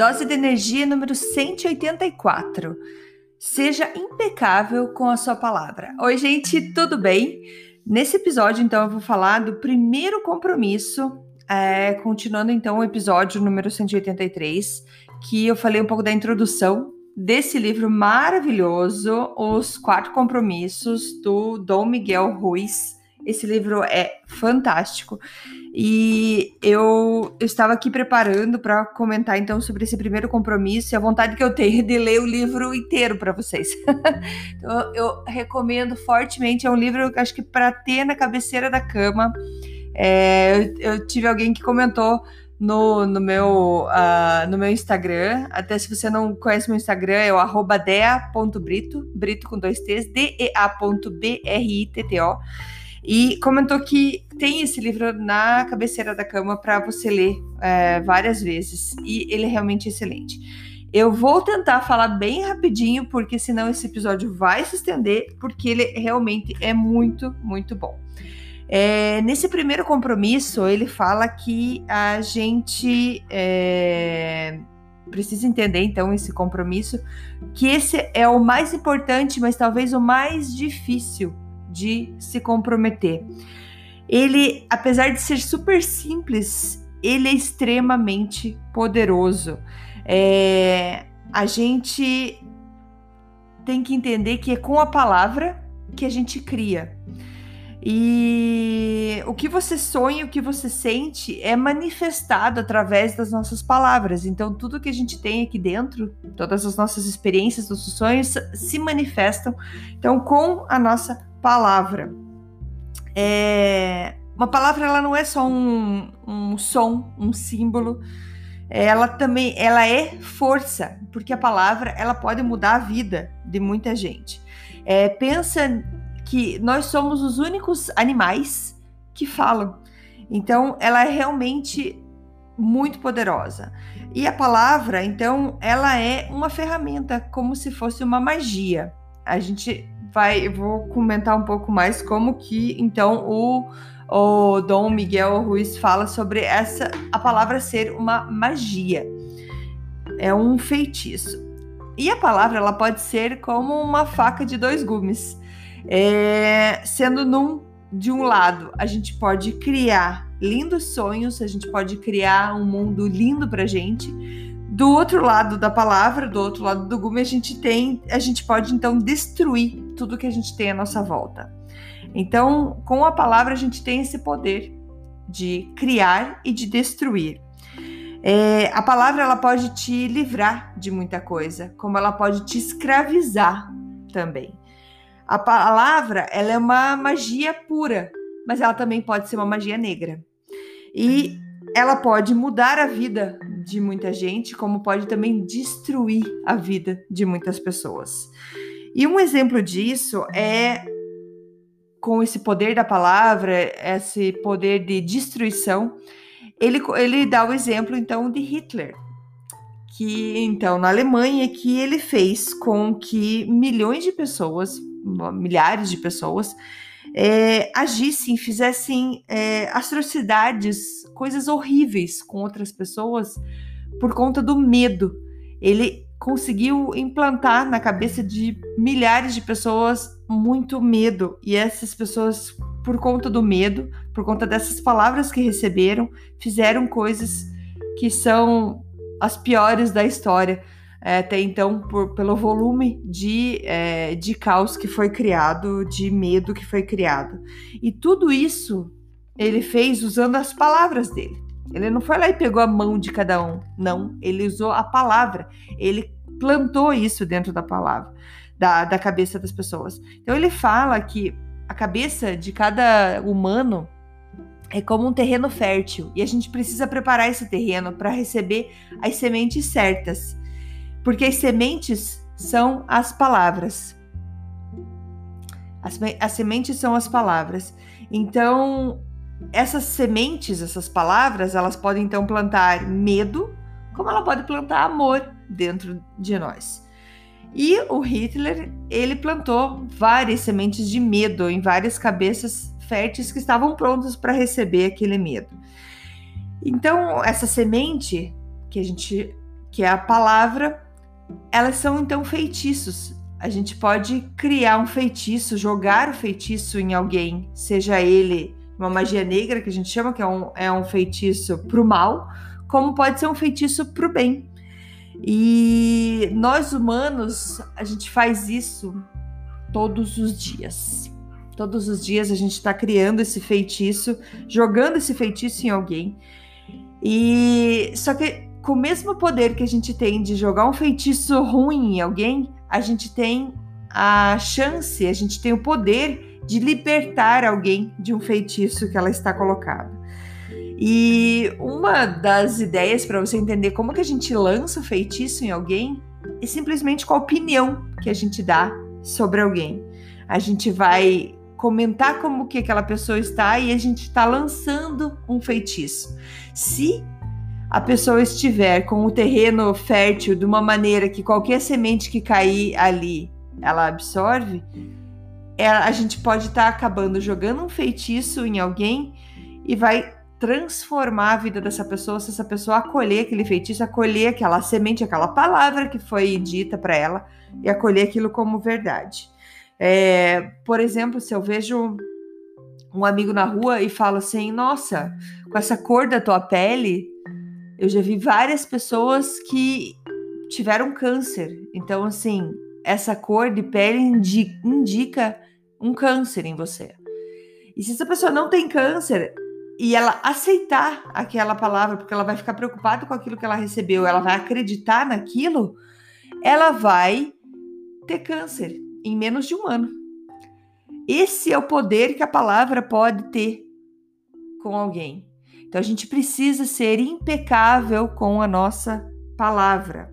Dose de energia número 184. Seja impecável com a sua palavra. Oi, gente, tudo bem? Nesse episódio, então, eu vou falar do primeiro compromisso, é, continuando então o episódio número 183, que eu falei um pouco da introdução desse livro maravilhoso, Os Quatro Compromissos, do Dom Miguel Ruiz. Esse livro é fantástico. E eu, eu estava aqui preparando para comentar então sobre esse primeiro compromisso e a vontade que eu tenho de ler o livro inteiro para vocês. então, eu recomendo fortemente. É um livro que acho que para ter na cabeceira da cama. É, eu, eu, tive alguém que comentou no, no, meu, uh, no meu Instagram. Até se você não conhece meu Instagram, é o dea.brito, brito com dois T's, D-E-A.B-R-I-T-T-O e comentou que tem esse livro na cabeceira da cama para você ler é, várias vezes e ele é realmente excelente. Eu vou tentar falar bem rapidinho, porque senão esse episódio vai se estender, porque ele realmente é muito, muito bom. É, nesse primeiro compromisso, ele fala que a gente é, precisa entender, então, esse compromisso, que esse é o mais importante, mas talvez o mais difícil de se comprometer. Ele, apesar de ser super simples, ele é extremamente poderoso. É, a gente tem que entender que é com a palavra que a gente cria. E o que você sonha, o que você sente é manifestado através das nossas palavras. Então, tudo que a gente tem aqui dentro, todas as nossas experiências, nossos sonhos se manifestam então com a nossa palavra. É, uma palavra ela não é só um, um som, um símbolo. Ela também ela é força, porque a palavra ela pode mudar a vida de muita gente. É, pensa que nós somos os únicos animais que falam. Então, ela é realmente muito poderosa. E a palavra, então, ela é uma ferramenta, como se fosse uma magia. A gente vai, vou comentar um pouco mais como que então o, o Dom Miguel Ruiz fala sobre essa a palavra ser uma magia. É um feitiço. E a palavra ela pode ser como uma faca de dois gumes. É, sendo num de um lado, a gente pode criar lindos sonhos, a gente pode criar um mundo lindo pra gente do outro lado da palavra, do outro lado do gume, a gente tem, a gente pode então destruir tudo que a gente tem à nossa volta. Então, com a palavra a gente tem esse poder de criar e de destruir. É, a palavra ela pode te livrar de muita coisa, como ela pode te escravizar também. A palavra ela é uma magia pura, mas ela também pode ser uma magia negra. E ela pode mudar a vida de muita gente, como pode também destruir a vida de muitas pessoas. E um exemplo disso é com esse poder da palavra, esse poder de destruição, ele, ele dá o exemplo então de Hitler, que então na Alemanha que ele fez com que milhões de pessoas, milhares de pessoas, é, agissem, fizessem é, atrocidades, coisas horríveis com outras pessoas por conta do medo. Ele conseguiu implantar na cabeça de milhares de pessoas muito medo e essas pessoas por conta do medo, por conta dessas palavras que receberam, fizeram coisas que são as piores da história até então por, pelo volume de, é, de caos que foi criado, de medo que foi criado. E tudo isso ele fez usando as palavras dele. Ele não foi lá e pegou a mão de cada um, não. Ele usou a palavra. Ele plantou isso dentro da palavra, da, da cabeça das pessoas. Então ele fala que a cabeça de cada humano é como um terreno fértil e a gente precisa preparar esse terreno para receber as sementes certas porque as sementes são as palavras. As, as sementes são as palavras. Então, essas sementes, essas palavras, elas podem então plantar medo, como ela pode plantar amor dentro de nós. E o Hitler, ele plantou várias sementes de medo em várias cabeças férteis que estavam prontas para receber aquele medo. Então, essa semente que a gente que é a palavra, elas são então feitiços. A gente pode criar um feitiço, jogar o feitiço em alguém, seja ele uma magia negra, que a gente chama, que é um, é um feitiço pro mal, como pode ser um feitiço pro bem. E nós humanos, a gente faz isso todos os dias. Todos os dias a gente está criando esse feitiço, jogando esse feitiço em alguém. E só que com o mesmo poder que a gente tem de jogar um feitiço ruim em alguém, a gente tem a chance, a gente tem o poder de libertar alguém de um feitiço que ela está colocada. E uma das ideias para você entender como que a gente lança o feitiço em alguém é simplesmente com a opinião que a gente dá sobre alguém. A gente vai comentar como que aquela pessoa está e a gente está lançando um feitiço. Se a pessoa estiver com o terreno fértil de uma maneira que qualquer semente que cair ali ela absorve, é, a gente pode estar tá acabando jogando um feitiço em alguém e vai transformar a vida dessa pessoa se essa pessoa acolher aquele feitiço, acolher aquela semente, aquela palavra que foi dita para ela e acolher aquilo como verdade. É, por exemplo, se eu vejo um amigo na rua e falo assim: Nossa, com essa cor da tua pele, eu já vi várias pessoas que tiveram câncer. Então, assim, essa cor de pele indica um câncer em você. E se essa pessoa não tem câncer e ela aceitar aquela palavra, porque ela vai ficar preocupada com aquilo que ela recebeu, ela vai acreditar naquilo, ela vai ter câncer em menos de um ano. Esse é o poder que a palavra pode ter com alguém. Então a gente precisa ser impecável com a nossa palavra.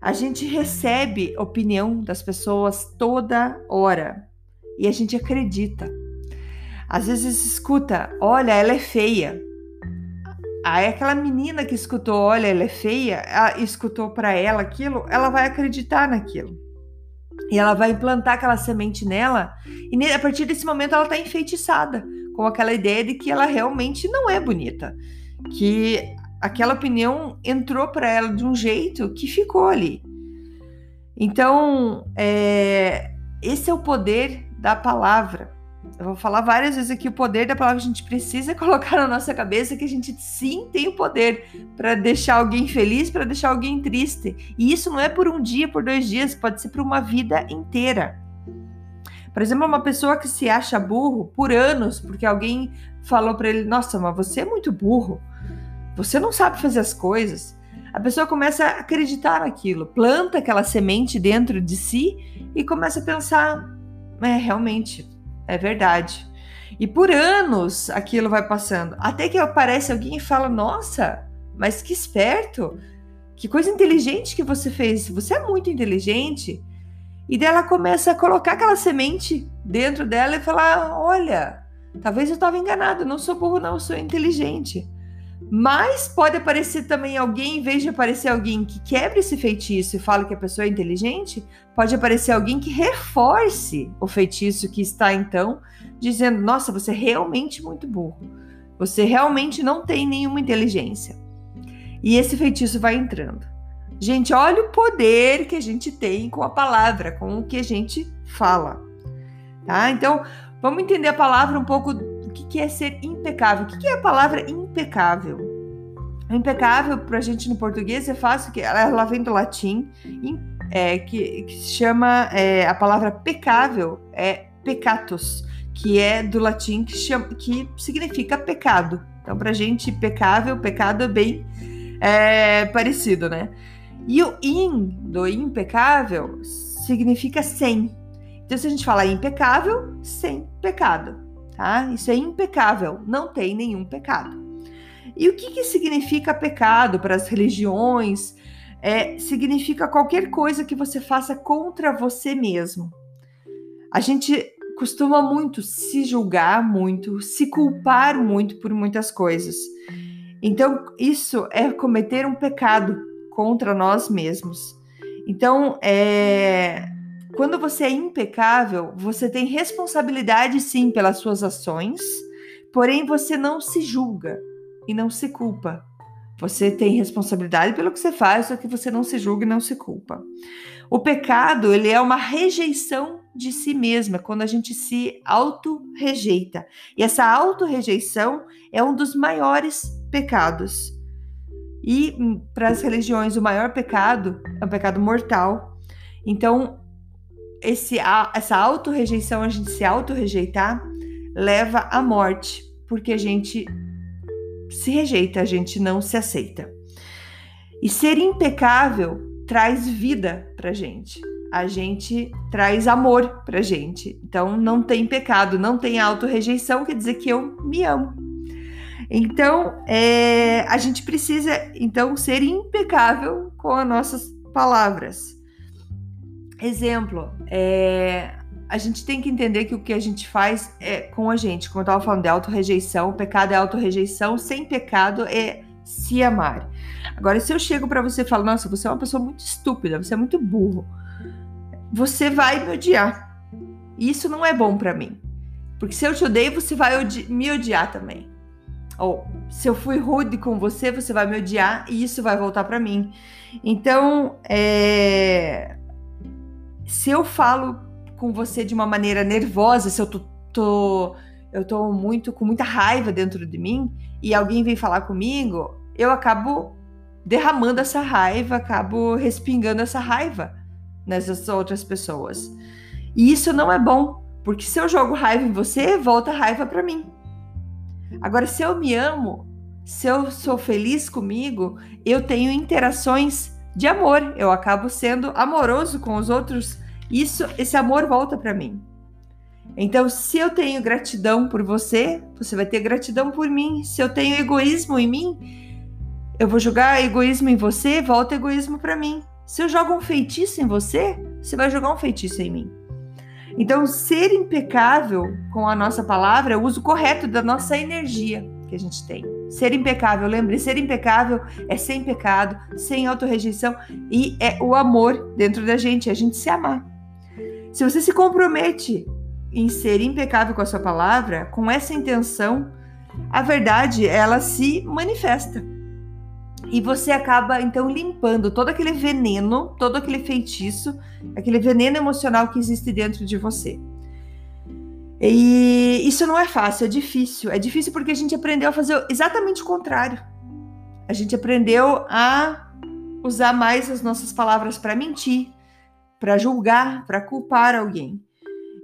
A gente recebe opinião das pessoas toda hora e a gente acredita. Às vezes escuta, olha, ela é feia. Aí aquela menina que escutou, olha, ela é feia, escutou para ela aquilo, ela vai acreditar naquilo. E ela vai implantar aquela semente nela, e a partir desse momento ela está enfeitiçada com aquela ideia de que ela realmente não é bonita, que aquela opinião entrou para ela de um jeito que ficou ali. Então, é, esse é o poder da palavra. Eu vou falar várias vezes aqui o poder da palavra. A gente precisa colocar na nossa cabeça que a gente sim tem o poder para deixar alguém feliz, para deixar alguém triste. E isso não é por um dia, por dois dias, pode ser por uma vida inteira. Por exemplo, uma pessoa que se acha burro por anos, porque alguém falou para ele: Nossa, mas você é muito burro, você não sabe fazer as coisas. A pessoa começa a acreditar naquilo, planta aquela semente dentro de si e começa a pensar: É, realmente, é verdade. E por anos aquilo vai passando, até que aparece alguém e fala: Nossa, mas que esperto, que coisa inteligente que você fez, você é muito inteligente. E dela começa a colocar aquela semente dentro dela e falar: olha, talvez eu estava enganado, não sou burro, não, sou inteligente. Mas pode aparecer também alguém, em vez de aparecer alguém que quebre esse feitiço e fala que a pessoa é inteligente, pode aparecer alguém que reforce o feitiço que está então dizendo: nossa, você é realmente muito burro. Você realmente não tem nenhuma inteligência. E esse feitiço vai entrando. Gente, olha o poder que a gente tem com a palavra, com o que a gente fala. Tá? Então, vamos entender a palavra um pouco o que é ser impecável. O que é a palavra impecável? Impecável para a gente no português é fácil, que ela vem do latim, é, que, que, se chama é, a palavra pecável é pecatus, que é do latim que, chama, que significa pecado. Então, para a gente, pecável, pecado é bem é, parecido, né? E o in do impecável significa sem. Então, se a gente falar impecável, sem pecado, tá? Isso é impecável, não tem nenhum pecado. E o que, que significa pecado para as religiões? É, significa qualquer coisa que você faça contra você mesmo. A gente costuma muito se julgar muito, se culpar muito por muitas coisas. Então, isso é cometer um pecado contra nós mesmos. Então, é, quando você é impecável, você tem responsabilidade sim pelas suas ações, porém você não se julga e não se culpa. Você tem responsabilidade pelo que você faz, só que você não se julga e não se culpa. O pecado, ele é uma rejeição de si mesma, quando a gente se auto-rejeita. E essa auto-rejeição é um dos maiores pecados. E hum, para as religiões, o maior pecado é o pecado mortal. Então, esse, essa auto-rejeição, a gente se auto-rejeitar, leva à morte, porque a gente se rejeita, a gente não se aceita. E ser impecável traz vida pra gente. A gente traz amor pra gente. Então não tem pecado, não tem auto-rejeição, quer dizer que eu me amo. Então, é, a gente precisa então ser impecável com as nossas palavras. Exemplo, é, a gente tem que entender que o que a gente faz é com a gente, como eu estava falando de auto-rejeição, pecado é auto-rejeição, sem pecado é se amar. Agora, se eu chego para você e falo, nossa, você é uma pessoa muito estúpida, você é muito burro, você vai me odiar. Isso não é bom para mim. Porque se eu te odeio, você vai odi me odiar também. Se eu fui rude com você, você vai me odiar e isso vai voltar para mim. Então, é... se eu falo com você de uma maneira nervosa, se eu tô, tô, eu tô muito com muita raiva dentro de mim e alguém vem falar comigo, eu acabo derramando essa raiva, acabo respingando essa raiva nessas outras pessoas. E isso não é bom, porque se eu jogo raiva em você, volta raiva para mim. Agora, se eu me amo, se eu sou feliz comigo, eu tenho interações de amor, eu acabo sendo amoroso com os outros isso, esse amor volta para mim. Então, se eu tenho gratidão por você, você vai ter gratidão por mim. Se eu tenho egoísmo em mim, eu vou jogar egoísmo em você, volta egoísmo para mim. Se eu jogo um feitiço em você, você vai jogar um feitiço em mim. Então, ser impecável com a nossa palavra é o uso correto da nossa energia que a gente tem. Ser impecável, lembre, ser impecável é sem pecado, sem autorrejeição e é o amor dentro da gente, é a gente se amar. Se você se compromete em ser impecável com a sua palavra, com essa intenção, a verdade ela se manifesta. E você acaba então limpando todo aquele veneno, todo aquele feitiço, aquele veneno emocional que existe dentro de você. E isso não é fácil, é difícil. É difícil porque a gente aprendeu a fazer exatamente o contrário. A gente aprendeu a usar mais as nossas palavras para mentir, para julgar, para culpar alguém.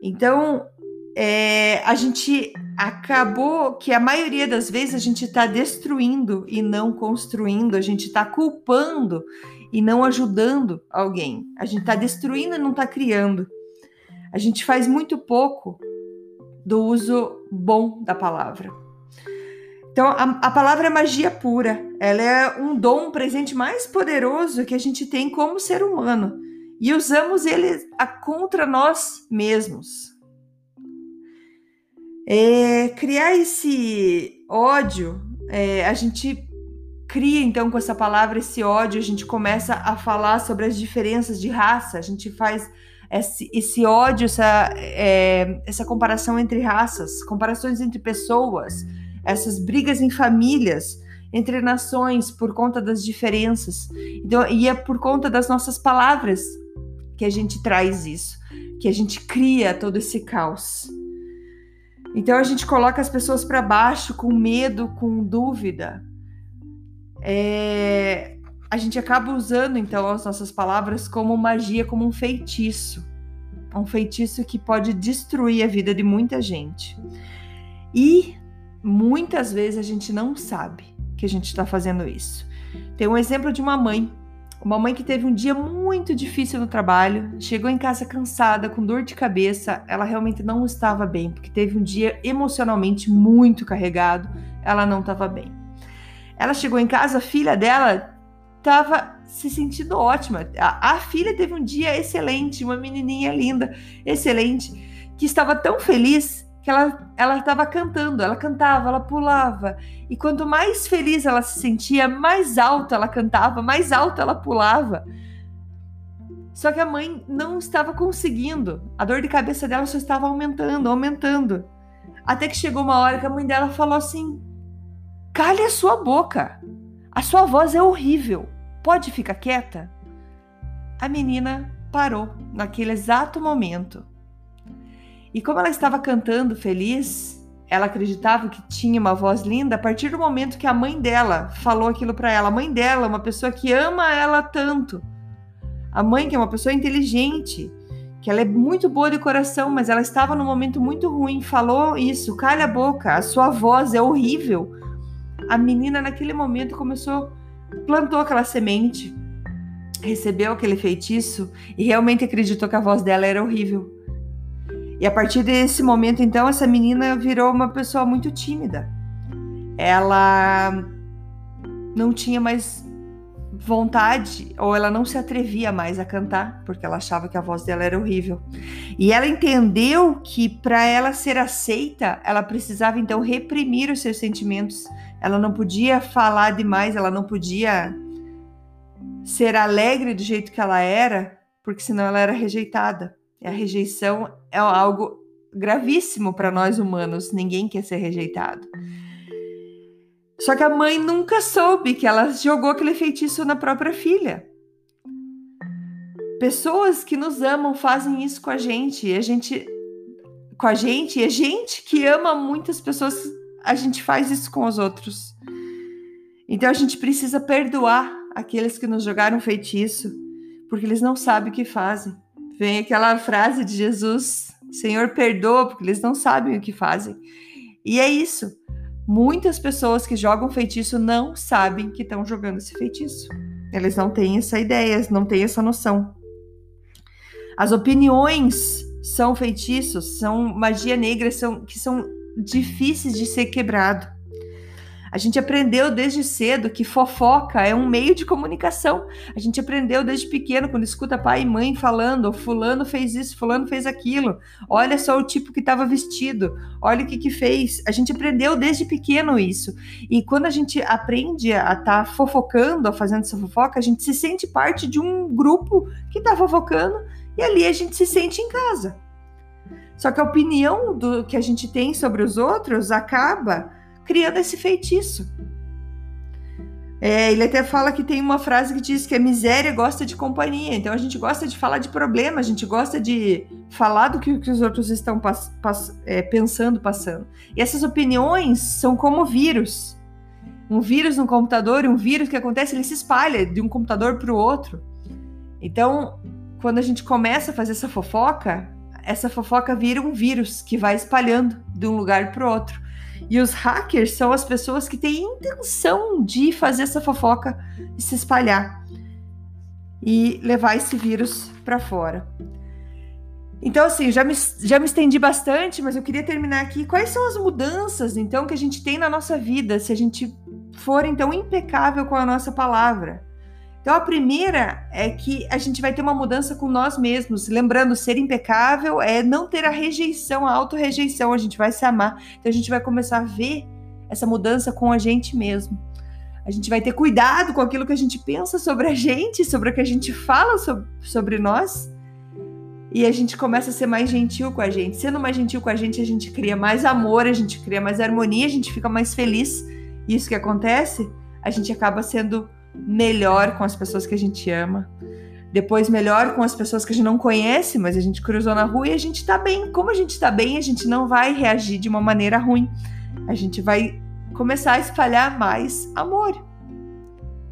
Então, é, a gente acabou que a maioria das vezes a gente está destruindo e não construindo, a gente está culpando e não ajudando alguém. A gente está destruindo e não está criando. A gente faz muito pouco do uso bom da palavra. Então, a, a, palavra é magia pura. Ela é um dom, um presente mais poderoso que a gente tem como ser humano e usamos ele a, contra nós mesmos. É, criar esse ódio, é, a gente cria então com essa palavra esse ódio, a gente começa a falar sobre as diferenças de raça, a gente faz esse, esse ódio, essa, é, essa comparação entre raças, comparações entre pessoas, essas brigas em famílias, entre nações por conta das diferenças. Então, e é por conta das nossas palavras que a gente traz isso, que a gente cria todo esse caos. Então a gente coloca as pessoas para baixo com medo, com dúvida. É... A gente acaba usando então as nossas palavras como magia, como um feitiço. Um feitiço que pode destruir a vida de muita gente. E muitas vezes a gente não sabe que a gente está fazendo isso. Tem um exemplo de uma mãe uma mãe que teve um dia muito difícil no trabalho, chegou em casa cansada, com dor de cabeça, ela realmente não estava bem, porque teve um dia emocionalmente muito carregado, ela não estava bem. Ela chegou em casa, a filha dela estava se sentindo ótima. A, a filha teve um dia excelente, uma menininha linda, excelente, que estava tão feliz que ela ela estava cantando, ela cantava, ela pulava. E quanto mais feliz ela se sentia, mais alto ela cantava, mais alto ela pulava. Só que a mãe não estava conseguindo. A dor de cabeça dela só estava aumentando, aumentando. Até que chegou uma hora que a mãe dela falou assim: "Cale a sua boca. A sua voz é horrível. Pode ficar quieta? A menina parou naquele exato momento. E como ela estava cantando feliz, ela acreditava que tinha uma voz linda a partir do momento que a mãe dela falou aquilo para ela. A mãe dela, uma pessoa que ama ela tanto. A mãe que é uma pessoa inteligente, que ela é muito boa de coração, mas ela estava num momento muito ruim, falou isso, calha a boca, a sua voz é horrível. A menina naquele momento começou, plantou aquela semente, recebeu aquele feitiço e realmente acreditou que a voz dela era horrível. E a partir desse momento, então, essa menina virou uma pessoa muito tímida. Ela não tinha mais vontade, ou ela não se atrevia mais a cantar, porque ela achava que a voz dela era horrível. E ela entendeu que para ela ser aceita, ela precisava então reprimir os seus sentimentos. Ela não podia falar demais, ela não podia ser alegre do jeito que ela era, porque senão ela era rejeitada. A rejeição é algo gravíssimo para nós humanos, ninguém quer ser rejeitado. Só que a mãe nunca soube que ela jogou aquele feitiço na própria filha. Pessoas que nos amam fazem isso com a gente, e a gente com a gente, e a gente que ama muitas pessoas, a gente faz isso com os outros. Então a gente precisa perdoar aqueles que nos jogaram feitiço, porque eles não sabem o que fazem. Vem aquela frase de Jesus: Senhor, perdoa, porque eles não sabem o que fazem. E é isso. Muitas pessoas que jogam feitiço não sabem que estão jogando esse feitiço. Eles não têm essa ideia, não têm essa noção. As opiniões são feitiços, são magia negra, são, que são difíceis de ser quebrado. A gente aprendeu desde cedo que fofoca é um meio de comunicação. A gente aprendeu desde pequeno, quando escuta pai e mãe falando: Fulano fez isso, Fulano fez aquilo. Olha só o tipo que estava vestido, olha o que, que fez. A gente aprendeu desde pequeno isso. E quando a gente aprende a estar tá fofocando, fazendo essa fofoca, a gente se sente parte de um grupo que está fofocando e ali a gente se sente em casa. Só que a opinião do que a gente tem sobre os outros acaba criando esse feitiço. É, ele até fala que tem uma frase que diz que a miséria gosta de companhia. Então a gente gosta de falar de problema, a gente gosta de falar do que, que os outros estão é, pensando, passando. E essas opiniões são como vírus. Um vírus no computador, um vírus que acontece, ele se espalha de um computador para o outro. Então, quando a gente começa a fazer essa fofoca, essa fofoca vira um vírus que vai espalhando de um lugar para o outro. E os hackers são as pessoas que têm intenção de fazer essa fofoca se espalhar e levar esse vírus para fora. Então, assim, já me, já me estendi bastante, mas eu queria terminar aqui. Quais são as mudanças, então, que a gente tem na nossa vida se a gente for, então, impecável com a nossa palavra? Então, a primeira é que a gente vai ter uma mudança com nós mesmos. Lembrando, ser impecável é não ter a rejeição, a auto-rejeição. A gente vai se amar. Então, a gente vai começar a ver essa mudança com a gente mesmo. A gente vai ter cuidado com aquilo que a gente pensa sobre a gente, sobre o que a gente fala sobre, sobre nós. E a gente começa a ser mais gentil com a gente. Sendo mais gentil com a gente, a gente cria mais amor, a gente cria mais harmonia, a gente fica mais feliz. Isso que acontece, a gente acaba sendo melhor com as pessoas que a gente ama, depois melhor com as pessoas que a gente não conhece, mas a gente cruzou na rua e a gente tá bem. Como a gente tá bem, a gente não vai reagir de uma maneira ruim. A gente vai começar a espalhar mais amor.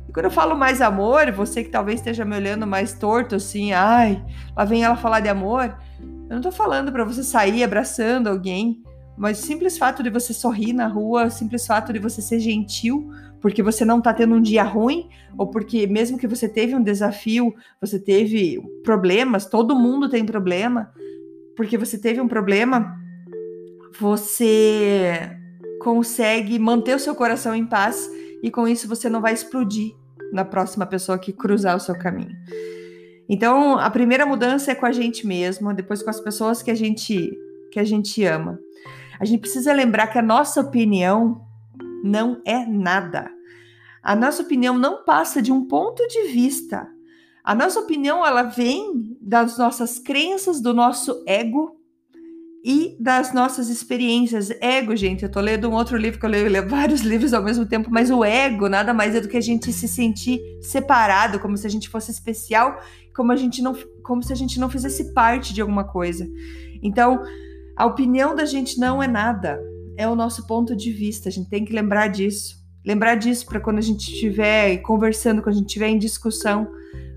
E quando eu falo mais amor, você que talvez esteja me olhando mais torto assim, ai, lá vem ela falar de amor, eu não tô falando para você sair abraçando alguém, mas o simples fato de você sorrir na rua, o simples fato de você ser gentil, porque você não está tendo um dia ruim, ou porque mesmo que você teve um desafio, você teve problemas, todo mundo tem problema, porque você teve um problema, você consegue manter o seu coração em paz e com isso você não vai explodir na próxima pessoa que cruzar o seu caminho. Então, a primeira mudança é com a gente mesmo, depois com as pessoas que a gente que a gente ama. A gente precisa lembrar que a nossa opinião não é nada. A nossa opinião não passa de um ponto de vista. A nossa opinião ela vem das nossas crenças, do nosso ego e das nossas experiências. Ego, gente, eu tô lendo um outro livro que eu leio, vários livros ao mesmo tempo, mas o ego nada mais é do que a gente se sentir separado, como se a gente fosse especial, como a gente não, como se a gente não fizesse parte de alguma coisa. Então, a opinião da gente não é nada, é o nosso ponto de vista. A gente tem que lembrar disso. Lembrar disso para quando a gente estiver conversando, quando a gente estiver em discussão,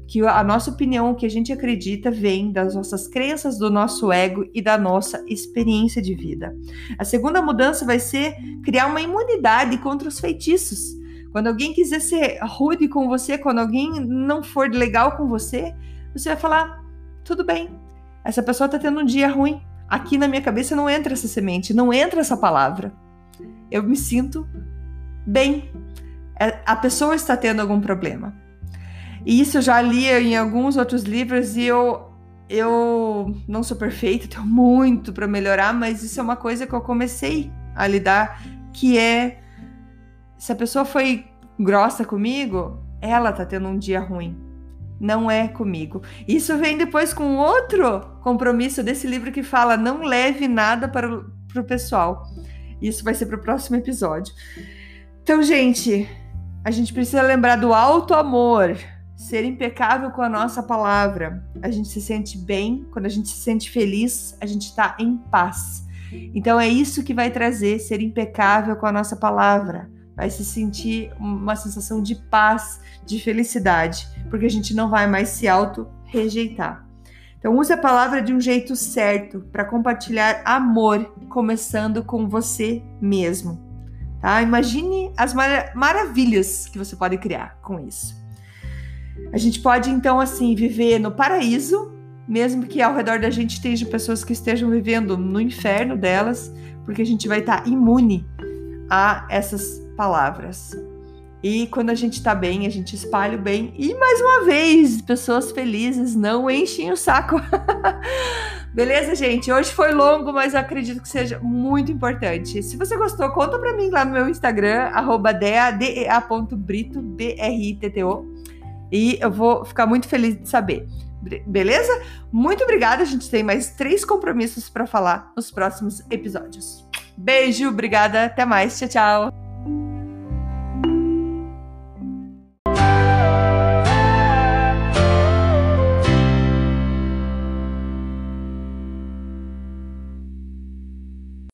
que a nossa opinião, o que a gente acredita, vem das nossas crenças, do nosso ego e da nossa experiência de vida. A segunda mudança vai ser criar uma imunidade contra os feitiços. Quando alguém quiser ser rude com você, quando alguém não for legal com você, você vai falar: tudo bem, essa pessoa está tendo um dia ruim. Aqui na minha cabeça não entra essa semente, não entra essa palavra. Eu me sinto bem. É, a pessoa está tendo algum problema. E isso eu já li em alguns outros livros e eu eu não sou perfeita, tenho muito para melhorar, mas isso é uma coisa que eu comecei a lidar, que é se a pessoa foi grossa comigo, ela tá tendo um dia ruim. Não é comigo. Isso vem depois com outro compromisso desse livro que fala: não leve nada para o, pessoal. Isso vai ser para o próximo episódio. Então, gente, a gente precisa lembrar do alto amor ser impecável com a nossa palavra. A gente se sente bem, quando a gente se sente feliz, a gente está em paz. Então é isso que vai trazer ser impecável com a nossa palavra. Vai se sentir uma sensação de paz, de felicidade, porque a gente não vai mais se auto-rejeitar. Então use a palavra de um jeito certo para compartilhar amor, começando com você mesmo. Tá? Imagine as mar maravilhas que você pode criar com isso. A gente pode então assim viver no paraíso, mesmo que ao redor da gente estejam pessoas que estejam vivendo no inferno delas, porque a gente vai estar imune a essas palavras. E quando a gente está bem, a gente espalha o bem. E mais uma vez, pessoas felizes não enchem o saco. Beleza, gente? Hoje foi longo, mas acredito que seja muito importante. Se você gostou, conta pra mim lá no meu Instagram, dea.brito, B-R-I-T-T-O. E eu vou ficar muito feliz de saber. Beleza? Muito obrigada. A gente tem mais três compromissos para falar nos próximos episódios. Beijo, obrigada, até mais. Tchau, tchau.